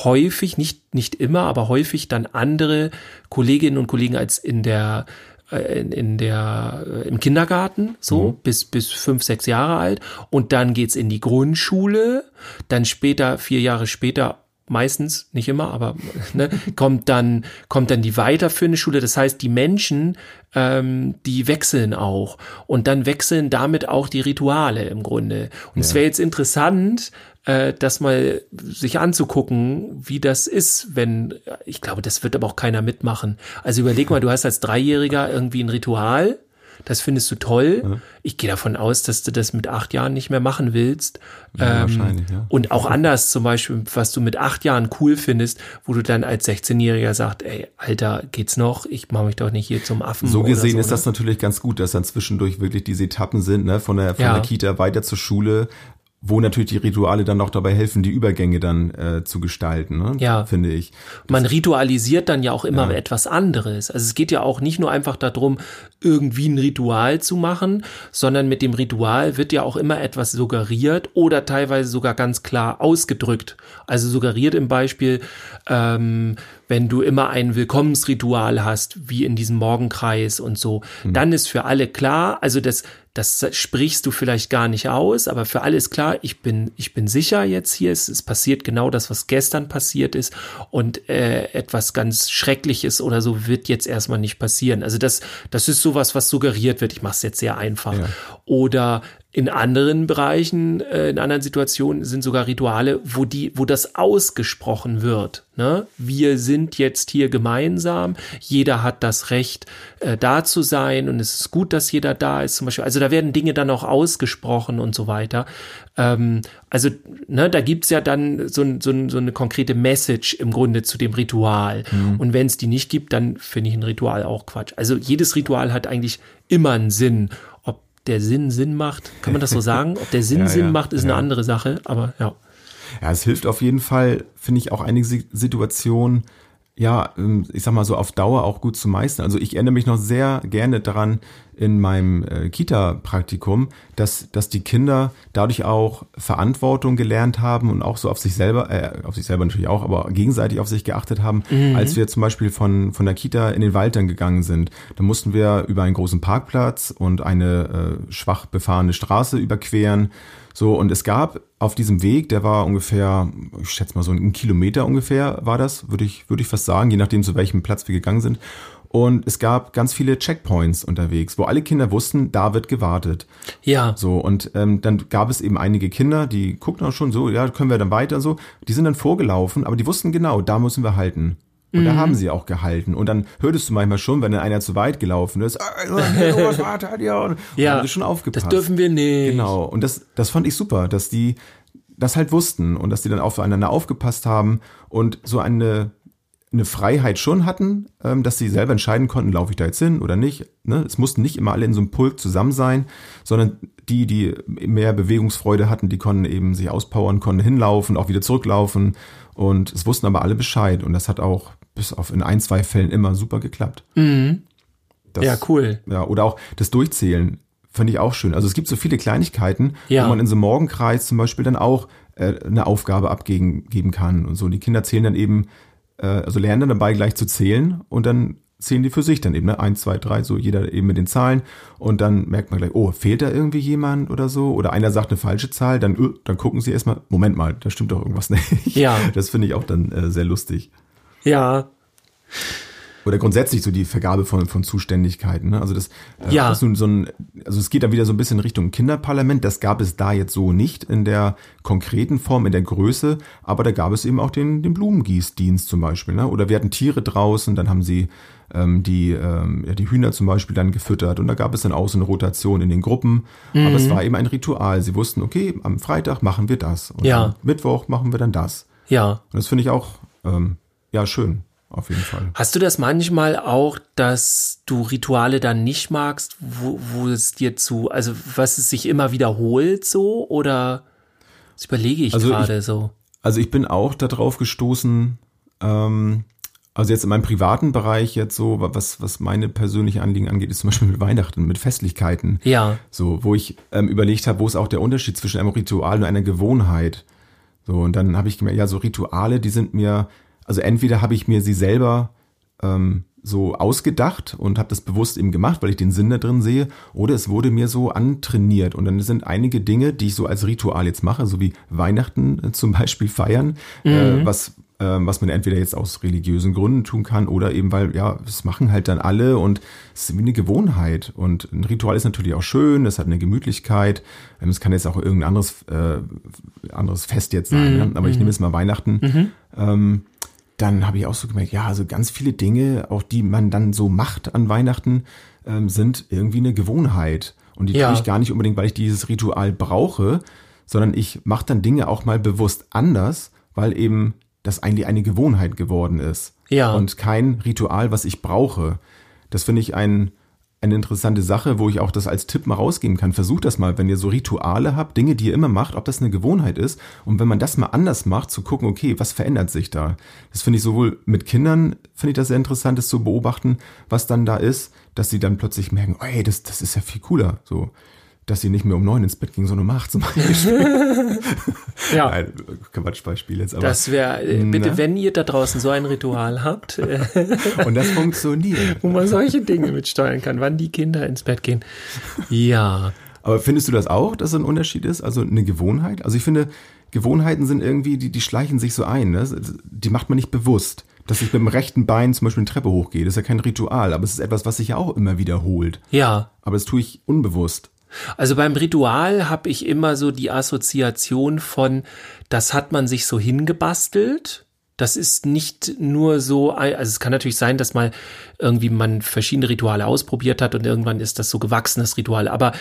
häufig, nicht, nicht immer, aber häufig dann andere Kolleginnen und Kollegen als in der in, in der äh, im Kindergarten so mhm. bis bis fünf sechs Jahre alt. Und dann geht's in die Grundschule. Dann später vier Jahre später meistens nicht immer aber *laughs* ne, kommt dann kommt dann die weiterführende Schule. Das heißt die Menschen ähm, die wechseln auch. Und dann wechseln damit auch die Rituale im Grunde. Und ja. es wäre jetzt interessant äh, das mal sich anzugucken, wie das ist, wenn, ich glaube, das wird aber auch keiner mitmachen. Also überleg mal, du hast als Dreijähriger irgendwie ein Ritual, das findest du toll. Ja. Ich gehe davon aus, dass du das mit acht Jahren nicht mehr machen willst. Ja, ähm, wahrscheinlich, ja. Und auch anders zum Beispiel, was du mit acht Jahren cool findest, wo du dann als 16-Jähriger sagst, ey, Alter, geht's noch? Ich mache mich doch nicht hier zum Affen. So gesehen so, ist ne? das natürlich ganz gut, dass dann zwischendurch wirklich diese Etappen sind, ne? Von der, von der Kita weiter zur Schule, wo natürlich die Rituale dann auch dabei helfen, die Übergänge dann äh, zu gestalten, ne? ja. finde ich. Das Man ritualisiert dann ja auch immer ja. etwas anderes. Also es geht ja auch nicht nur einfach darum, irgendwie ein Ritual zu machen, sondern mit dem Ritual wird ja auch immer etwas suggeriert oder teilweise sogar ganz klar ausgedrückt. Also suggeriert im Beispiel, ähm, wenn du immer ein Willkommensritual hast, wie in diesem Morgenkreis und so, mhm. dann ist für alle klar, also das das sprichst du vielleicht gar nicht aus, aber für alle ist klar, ich bin, ich bin sicher jetzt hier, es, es passiert genau das, was gestern passiert ist und äh, etwas ganz Schreckliches oder so wird jetzt erstmal nicht passieren. Also das, das ist sowas, was suggeriert wird. Ich mache es jetzt sehr einfach. Ja. Oder in anderen Bereichen, äh, in anderen Situationen sind sogar Rituale, wo die, wo das ausgesprochen wird. Ne? Wir sind jetzt hier gemeinsam. Jeder hat das Recht, äh, da zu sein und es ist gut, dass jeder da ist. Zum Beispiel. Also da werden Dinge dann auch ausgesprochen und so weiter. Ähm, also ne, da gibt's ja dann so, so, so eine konkrete Message im Grunde zu dem Ritual. Mhm. Und wenn es die nicht gibt, dann finde ich ein Ritual auch Quatsch. Also jedes Ritual hat eigentlich immer einen Sinn der Sinn Sinn macht. Kann man das so sagen? Ob der Sinn *laughs* ja, Sinn ja, macht, ist ja. eine andere Sache, aber ja. Ja, es hilft auf jeden Fall, finde ich, auch einige Situationen, ja, ähm, ich sag mal so auf Dauer auch gut zu meistern. Also ich erinnere mich noch sehr gerne daran in meinem äh, Kita-Praktikum, dass, dass die Kinder dadurch auch Verantwortung gelernt haben und auch so auf sich selber, äh, auf sich selber natürlich auch, aber gegenseitig auf sich geachtet haben, mhm. als wir zum Beispiel von, von der Kita in den Wald dann gegangen sind. Da mussten wir über einen großen Parkplatz und eine äh, schwach befahrene Straße überqueren. So, und es gab auf diesem Weg, der war ungefähr, ich schätze mal so ein Kilometer ungefähr war das, würde ich, würde ich fast sagen, je nachdem zu welchem Platz wir gegangen sind. Und es gab ganz viele Checkpoints unterwegs, wo alle Kinder wussten, da wird gewartet. Ja. So, und ähm, dann gab es eben einige Kinder, die guckten auch schon so, ja, können wir dann weiter so. Die sind dann vorgelaufen, aber die wussten genau, da müssen wir halten. Und mhm. da haben sie auch gehalten. Und dann hörtest du manchmal schon, wenn dann einer zu weit gelaufen ist, also, ja, und ja, haben schon aufgepasst. Das dürfen wir nicht. Genau. Und das, das fand ich super, dass die das halt wussten und dass die dann aufeinander aufgepasst haben und so eine eine Freiheit schon hatten, ähm, dass sie selber entscheiden konnten, laufe ich da jetzt hin oder nicht. Ne? Es mussten nicht immer alle in so einem Pulk zusammen sein, sondern die, die mehr Bewegungsfreude hatten, die konnten eben sich auspowern, konnten hinlaufen, auch wieder zurücklaufen. Und es wussten aber alle Bescheid. Und das hat auch bis auf in ein, zwei Fällen immer super geklappt. Mhm. Das, ja, cool. Ja, oder auch das Durchzählen fand ich auch schön. Also es gibt so viele Kleinigkeiten, Ja. wo man in so einem Morgenkreis zum Beispiel dann auch äh, eine Aufgabe abgeben geben kann und so. Und die Kinder zählen dann eben, äh, also lernen dann dabei gleich zu zählen und dann zählen die für sich dann eben, ne? Eins, zwei, drei, so jeder eben mit den Zahlen und dann merkt man gleich, oh, fehlt da irgendwie jemand oder so? Oder einer sagt eine falsche Zahl, dann, äh, dann gucken sie erstmal, Moment mal, da stimmt doch irgendwas *laughs* nicht. Ja. Das finde ich auch dann äh, sehr lustig. Ja, Oder grundsätzlich so die Vergabe von, von Zuständigkeiten. Ne? Also das, Ja. das ist nun so ein, also es geht dann wieder so ein bisschen Richtung Kinderparlament. Das gab es da jetzt so nicht in der konkreten Form, in der Größe, aber da gab es eben auch den, den Blumengießdienst zum Beispiel. Ne? Oder wir hatten Tiere draußen, dann haben sie ähm, die, ähm, ja, die Hühner zum Beispiel dann gefüttert und da gab es dann auch so eine Rotation in den Gruppen. Aber Mhm. es war eben ein Ritual. Sie wussten, okay, am Freitag machen wir das und Ja. am Mittwoch machen wir dann das. ja. Und das finde ich auch ähm, ja schön, auf jeden Fall. Hast du das manchmal auch, dass du Rituale dann nicht magst, wo, wo es dir zu, also was es sich immer wiederholt so oder das überlege ich Also ich- gerade so. Also ich bin auch darauf gestoßen, ähm, also jetzt in meinem privaten Bereich jetzt so, was, was meine persönliche Anliegen angeht, ist zum Beispiel mit Weihnachten, mit Festlichkeiten. Ja, So, wo ich ähm, überlegt habe, wo ist auch der Unterschied zwischen einem Ritual und einer Gewohnheit. So, und dann habe ich gemerkt, ja, so Rituale, die sind mir, also entweder habe ich mir sie selber ähm, so ausgedacht und habe das bewusst eben gemacht, weil ich den Sinn da drin sehe, oder es wurde mir so antrainiert. Und dann sind einige Dinge, die ich so als Ritual jetzt mache, so wie Weihnachten äh, zum Beispiel feiern, äh, was ähm, was man entweder jetzt aus religiösen Gründen tun kann oder eben weil, ja, es machen halt dann alle und es ist wie eine Gewohnheit. Und ein Ritual ist natürlich auch schön, es hat eine Gemütlichkeit. Ähm, Es kann jetzt auch irgendein anderes, äh, anderes Fest jetzt sein, ne? aber ich nehme jetzt mal Weihnachten. Ähm, dann habe ich auch so gemerkt, ja, also ganz viele Dinge, auch die man dann so macht an Weihnachten, ähm, sind irgendwie eine Gewohnheit. Und die Ja. tue ich gar nicht unbedingt, weil ich dieses Ritual brauche, sondern ich mache dann Dinge auch mal bewusst anders, weil eben das eigentlich eine Gewohnheit geworden ist. Ja. Und kein Ritual, was ich brauche. Das finde ich ein, eine interessante Sache, wo ich auch das als Tipp mal rausgeben kann. Versucht das mal, wenn ihr so Rituale habt, Dinge, die ihr immer macht, ob das eine Gewohnheit ist. Und wenn man das mal anders macht, zu gucken, okay, was verändert sich da? Das finde ich sowohl mit Kindern, finde ich das sehr interessant, das zu beobachten, was dann da ist, dass sie dann plötzlich merken, ey, das, das ist ja viel cooler. So, dass sie nicht mehr um neun ins Bett ging, sondern um acht zum Beispiel. *laughs* ja. *laughs* Nein, Quatschbeispiel jetzt, aber. Das wäre, äh, bitte, Na? wenn ihr da draußen so ein Ritual habt, äh, *laughs* und das funktioniert. wo man solche Dinge mitsteuern kann, wann die Kinder ins Bett gehen. Ja. Aber findest du das auch, dass es ein Unterschied ist? Also eine Gewohnheit? Also ich finde, Gewohnheiten sind irgendwie, die, die schleichen sich so ein. Ne? Die macht man nicht bewusst. Dass ich mit dem rechten Bein zum Beispiel eine Treppe hochgehe, das ist ja kein Ritual, aber es ist etwas, was sich ja auch immer wiederholt. Ja. Aber das tue ich unbewusst. Also beim Ritual habe ich immer so die Assoziation von, das hat man sich so hingebastelt. Das ist nicht nur so, also es kann natürlich sein, dass mal irgendwie man verschiedene Rituale ausprobiert hat und irgendwann ist das so gewachsenes Ritual. Aber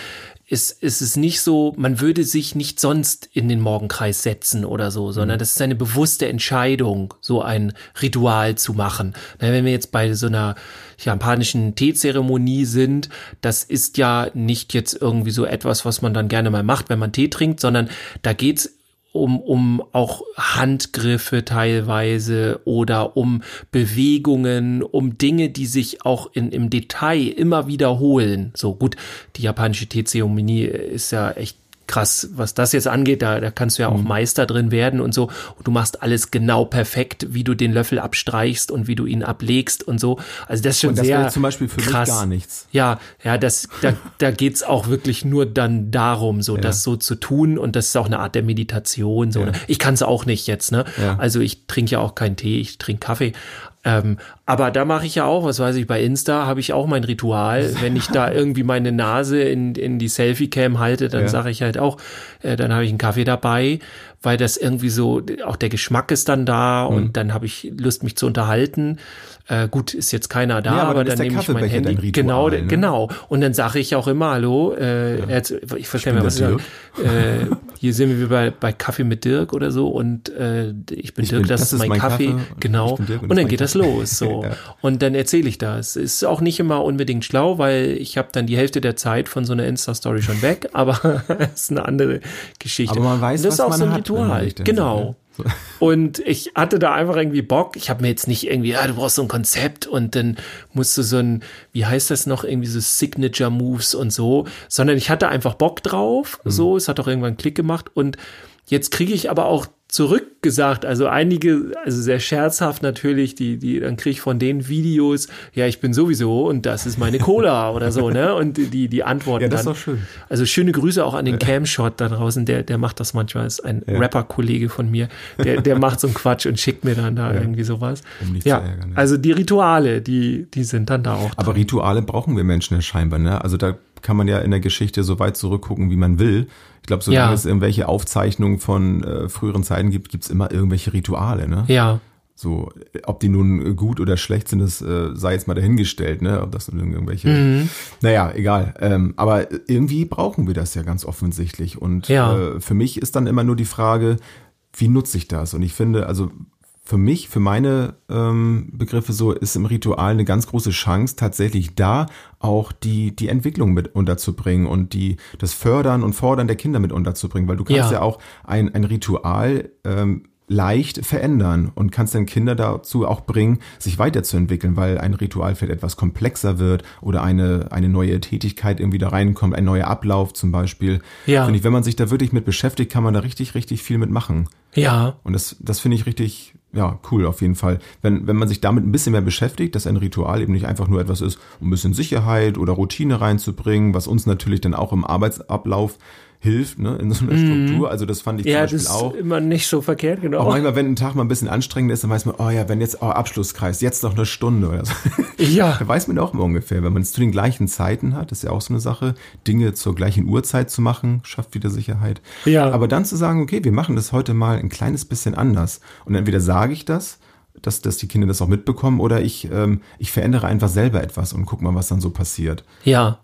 es, es ist nicht so, man würde sich nicht sonst in den Morgenkreis setzen oder so, sondern das ist eine bewusste Entscheidung, so ein Ritual zu machen. Na, wenn wir jetzt bei so einer japanischen Teezeremonie sind, das ist ja nicht jetzt irgendwie so etwas, was man dann gerne mal macht, wenn man Tee trinkt, sondern da geht's um, um auch Handgriffe teilweise oder um Bewegungen, um Dinge, die sich auch in, im Detail immer wiederholen. So gut, die japanische Teezeremonie ist ja echt krass, was das jetzt angeht, da, da kannst du ja auch Mhm. Meister drin werden und so. Und du machst alles genau perfekt, wie du den Löffel abstreichst und wie du ihn ablegst und so. Also das ist schon Und das sehr wäre zum Beispiel für krass. mich gar nichts. Ja, ja, das, da, da geht's auch wirklich nur dann darum, so das so zu tun und das ist auch eine Art der Meditation. So, Ja. ne? Ich kann es auch nicht jetzt, ne? Ja. Also ich trinke ja auch keinen Tee, ich trinke Kaffee. Ähm, aber da mache ich ja auch, was weiß ich, bei Insta habe ich auch mein Ritual. *laughs* Wenn ich da irgendwie meine Nase in, in die Selfie-Cam halte, dann Ja. sage ich halt auch, äh, dann habe ich einen Kaffee dabei, weil das irgendwie so, auch der Geschmack ist dann da Mhm. und dann habe ich Lust, mich zu unterhalten. Äh, gut, ist jetzt keiner da, Ja, aber aber, dann dann nehme ich mein Handy. Ritual, genau, ne? genau. Und dann sage ich auch immer, hallo, äh, jetzt, ich verstehe mir was der ich sag. äh, hier sind wir bei, bei Kaffee mit Dirk oder so und äh, ich bin Ich Dirk, bin- das, das ist mein, Kaffee, Kaffee genau. und Und, das dann geht das Kaffee. los so. *laughs* Ja. Und dann erzähle ich das. Ist auch nicht immer unbedingt schlau, weil ich habe dann die Hälfte der Zeit von so einer Insta-Story schon weg, *laughs* aber ist eine andere Geschichte. Aber man weiß, das was ist auch man so ein hat, Ritual. Genau. Und ich hatte da einfach irgendwie Bock. Ich habe mir jetzt nicht irgendwie, ja, du brauchst so ein Konzept und dann musst du so ein, wie heißt das noch, irgendwie so Signature Moves und so, sondern ich hatte einfach Bock drauf. Mhm. So, es hat auch irgendwann einen Klick gemacht und jetzt kriege ich aber auch zurückgesagt. Also einige, also sehr scherzhaft natürlich, die, die, dann kriege ich von den Videos, ja, ich bin sowieso und das ist meine Cola *laughs* oder so, ne? Und die, die antworten. Ja, das dann. ist doch schön. Also schöne Grüße auch an den Camshot da draußen, der, der macht das manchmal, ist ein ja. Rapper-Kollege von mir, der, der macht so einen Quatsch und schickt mir dann da ja. irgendwie sowas. Um ja, zu ärgern. Ja. Also die Rituale, die, die sind dann da auch. Aber drin. Rituale brauchen wir Menschen ja scheinbar, ne? Also da kann man ja in der Geschichte so weit zurückgucken, wie man will. Ich glaube, solange ja. es irgendwelche Aufzeichnungen von äh, früheren Zeiten gibt, gibt's immer irgendwelche Rituale, ne? Ja. So, ob die nun gut oder schlecht sind, das äh, sei jetzt mal dahingestellt, ne? Ob das nun irgendwelche. Mhm. Naja, egal. Ähm, aber irgendwie brauchen wir das ja ganz offensichtlich. Und ja. äh, für mich ist dann immer nur die Frage, wie nutze ich das? Und ich finde, also für mich, für meine ähm, Begriffe so, ist im Ritual eine ganz große Chance, tatsächlich da auch die, die Entwicklung mit unterzubringen und die, das Fördern und Fordern der Kinder mit unterzubringen, weil du kannst ja, ja auch ein, ein Ritual ähm, leicht verändern und kannst dann Kinder dazu auch bringen, sich weiterzuentwickeln, weil ein Ritual vielleicht etwas komplexer wird oder eine, eine neue Tätigkeit irgendwie da reinkommt, ein neuer Ablauf zum Beispiel. Ja. Finde ich, wenn man sich da wirklich mit beschäftigt, kann man da richtig, richtig viel mitmachen. Ja. Und das, das finde ich richtig, ja, cool auf jeden Fall. Wenn, wenn man sich damit ein bisschen mehr beschäftigt, dass ein Ritual eben nicht einfach nur etwas ist, um ein bisschen Sicherheit oder Routine reinzubringen, was uns natürlich dann auch im Arbeitsablauf hilft, ne, in so einer mhm. Struktur. Also das fand ich ja, zum Beispiel auch. Ja, das ist immer nicht so verkehrt, genau. Auch manchmal, wenn ein Tag mal ein bisschen anstrengend ist, dann weiß man, oh ja, wenn jetzt oh, Abschlusskreis, jetzt noch eine Stunde oder so. Ja. *laughs* da weiß man auch immer ungefähr, wenn man es zu den gleichen Zeiten hat, ist ja auch so eine Sache, Dinge zur gleichen Uhrzeit zu machen, schafft wieder Sicherheit. Ja. Aber dann zu sagen, okay, wir machen das heute mal ein kleines bisschen anders. Und entweder sage ich das, dass, dass die Kinder das auch mitbekommen, oder ich, ähm, ich verändere einfach selber etwas und guck mal, was dann so passiert. Ja.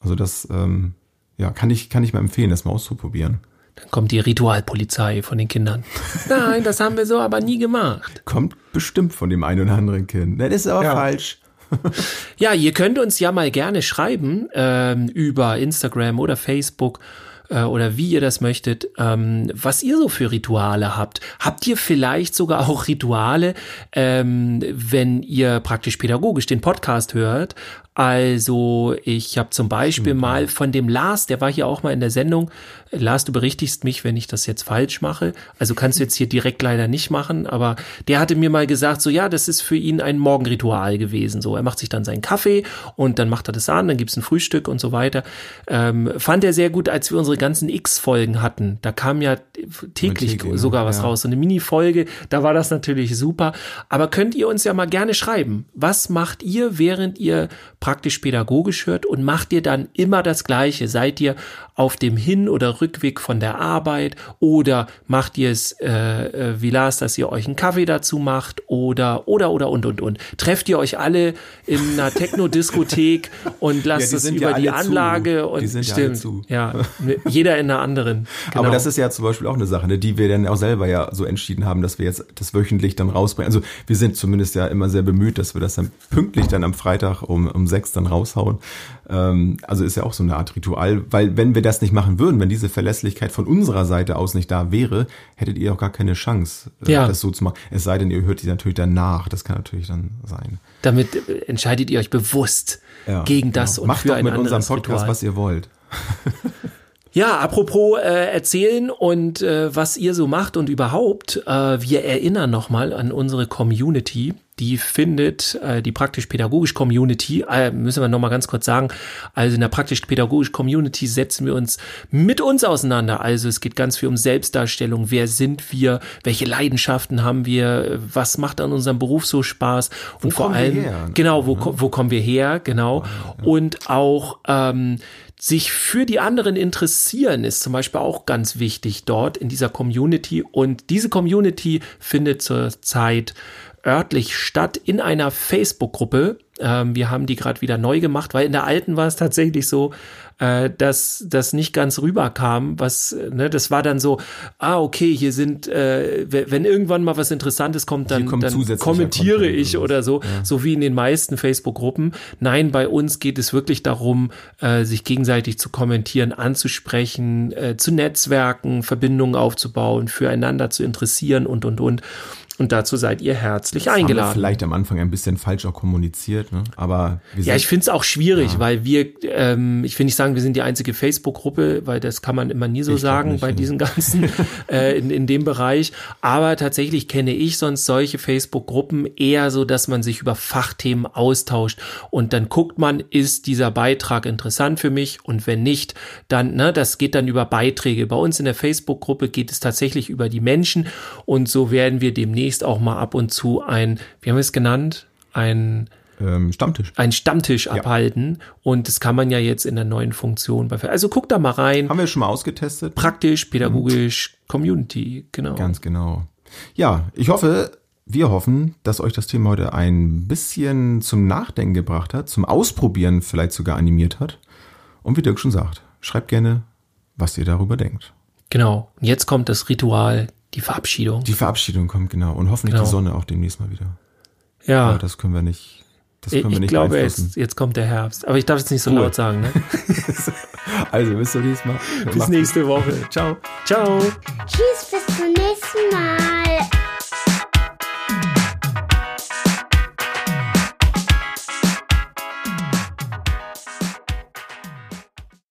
Also das, ähm, ja, kann ich, kann ich mal empfehlen, das mal auszuprobieren. Dann kommt die Ritualpolizei von den Kindern. *laughs* Nein, das haben wir so aber nie gemacht. Kommt bestimmt von dem einen oder anderen Kind. Das ist aber ja. falsch. *laughs* ja, ihr könnt uns ja mal gerne schreiben ähm, über Instagram oder Facebook äh, oder wie ihr das möchtet, ähm, was ihr so für Rituale habt. Habt ihr vielleicht sogar auch Rituale, ähm, wenn ihr praktisch pädagogisch den Podcast hört also ich habe zum Beispiel mal von dem Lars, der war hier auch mal in der Sendung. Lars, du berichtigst mich, wenn ich das jetzt falsch mache. Also kannst du jetzt hier direkt leider nicht machen, aber der hatte mir mal gesagt, so ja, das ist für ihn ein Morgenritual gewesen. So, er macht sich dann seinen Kaffee und dann macht er das an, dann gibt's ein Frühstück und so weiter. Ähm, fand er sehr gut, als wir unsere ganzen X-Folgen hatten. Da kam ja täglich Theke, ne? sogar was ja. raus. So eine Mini-Folge, da war das natürlich super. Aber könnt ihr uns ja mal gerne schreiben. Was macht ihr, während ihr praktisch pädagogisch hört und macht ihr dann immer das Gleiche? Seid ihr auf dem Hin- oder Rückweg von der Arbeit oder macht ihr es äh, äh, wie Lars, dass ihr euch einen Kaffee dazu macht oder oder oder und und und trefft ihr euch alle in einer Techno-Diskothek *laughs* und lasst ja, es über ja die Anlage zu. und die sind stimmt ja, ja jeder in einer anderen *laughs* genau. aber das ist ja zum Beispiel auch eine Sache ne, die wir dann auch selber ja so entschieden haben dass wir jetzt das wöchentlich dann rausbringen also wir sind zumindest ja immer sehr bemüht dass wir das dann pünktlich dann am Freitag um um sechs dann raushauen ähm, also ist ja auch so eine Art Ritual weil wenn wir das nicht machen würden, wenn diese Verlässlichkeit von unserer Seite aus nicht da wäre, hättet ihr auch gar keine Chance, äh, ja. das so zu machen. Es sei denn, ihr hört die natürlich danach. Das kann natürlich dann sein. Damit äh, entscheidet ihr euch bewusst ja, gegen das genau. und Macht für doch ein mit unserem Podcast, Ritual. was ihr wollt. *laughs* Ja, apropos äh, erzählen und äh, was ihr so macht und überhaupt, äh, wir erinnern nochmal an unsere Community. Die findet äh, die praktisch-pädagogisch Community, äh, müssen wir nochmal ganz kurz sagen, also in der praktisch-pädagogisch Community setzen wir uns mit uns auseinander. Also es geht ganz viel um Selbstdarstellung. Wer sind wir? Welche Leidenschaften haben wir? Was macht an unserem Beruf so Spaß? Und wo vor allem, genau, wo, wo kommen wir her? Genau. Und auch ähm, sich für die anderen interessieren ist zum Beispiel auch ganz wichtig dort in dieser Community. Und diese Community findet zurzeit örtlich statt in einer Facebook-Gruppe. Ähm, wir haben die gerade wieder neu gemacht, weil in der alten war es tatsächlich so, äh, dass das nicht ganz rüberkam. Was, ne, das war dann so, ah, okay, hier sind, äh, wenn irgendwann mal was Interessantes kommt, dann, dann kommentiere ich oder so, ja. so wie in den meisten Facebook-Gruppen. Nein, bei uns geht es wirklich darum, äh, sich gegenseitig zu kommentieren, anzusprechen, äh, zu Netzwerken, Verbindungen aufzubauen, füreinander zu interessieren und und und. Und dazu seid ihr herzlich das eingeladen. Haben wir vielleicht am Anfang ein bisschen falsch auch kommuniziert, ne? aber ja, ich finde es auch schwierig, ja. weil wir, ähm, ich will nicht sagen, wir sind die einzige Facebook-Gruppe, weil das kann man immer nie so ich sagen nicht, bei ja. diesen ganzen *laughs* äh, in, in dem Bereich. Aber tatsächlich kenne ich sonst solche Facebook-Gruppen eher so, dass man sich über Fachthemen austauscht und dann guckt man, ist dieser Beitrag interessant für mich und wenn nicht, dann, ne, das geht dann über Beiträge. Bei uns in der Facebook-Gruppe geht es tatsächlich über die Menschen und so werden wir demnächst demnächst auch mal ab und zu ein, wie haben wir es genannt? Ein ähm, Stammtisch. Ein Stammtisch ja. abhalten. Und das kann man ja jetzt in der neuen Funktion bei. Also guck da mal rein. Haben wir schon mal ausgetestet. Praktisch, pädagogisch, und Community, genau. Ganz genau. Ja, ich hoffe, wir hoffen, dass euch das Thema heute ein bisschen zum Nachdenken gebracht hat, zum Ausprobieren vielleicht sogar animiert hat. Und wie Dirk schon sagt, schreibt gerne, was ihr darüber denkt. Genau. Und jetzt kommt das Ritual die Verabschiedung. Die Verabschiedung kommt, genau. Und hoffentlich genau. die Sonne auch demnächst mal wieder. Ja. Aber das können wir nicht. Das können ich wir nicht glaube, jetzt, jetzt kommt der Herbst. Aber ich darf es nicht so cool. laut sagen. Ne? *laughs* also, bis zum nächsten Mal. Bis nächste Woche. Ciao. Ciao. Tschüss, bis zum nächsten Mal.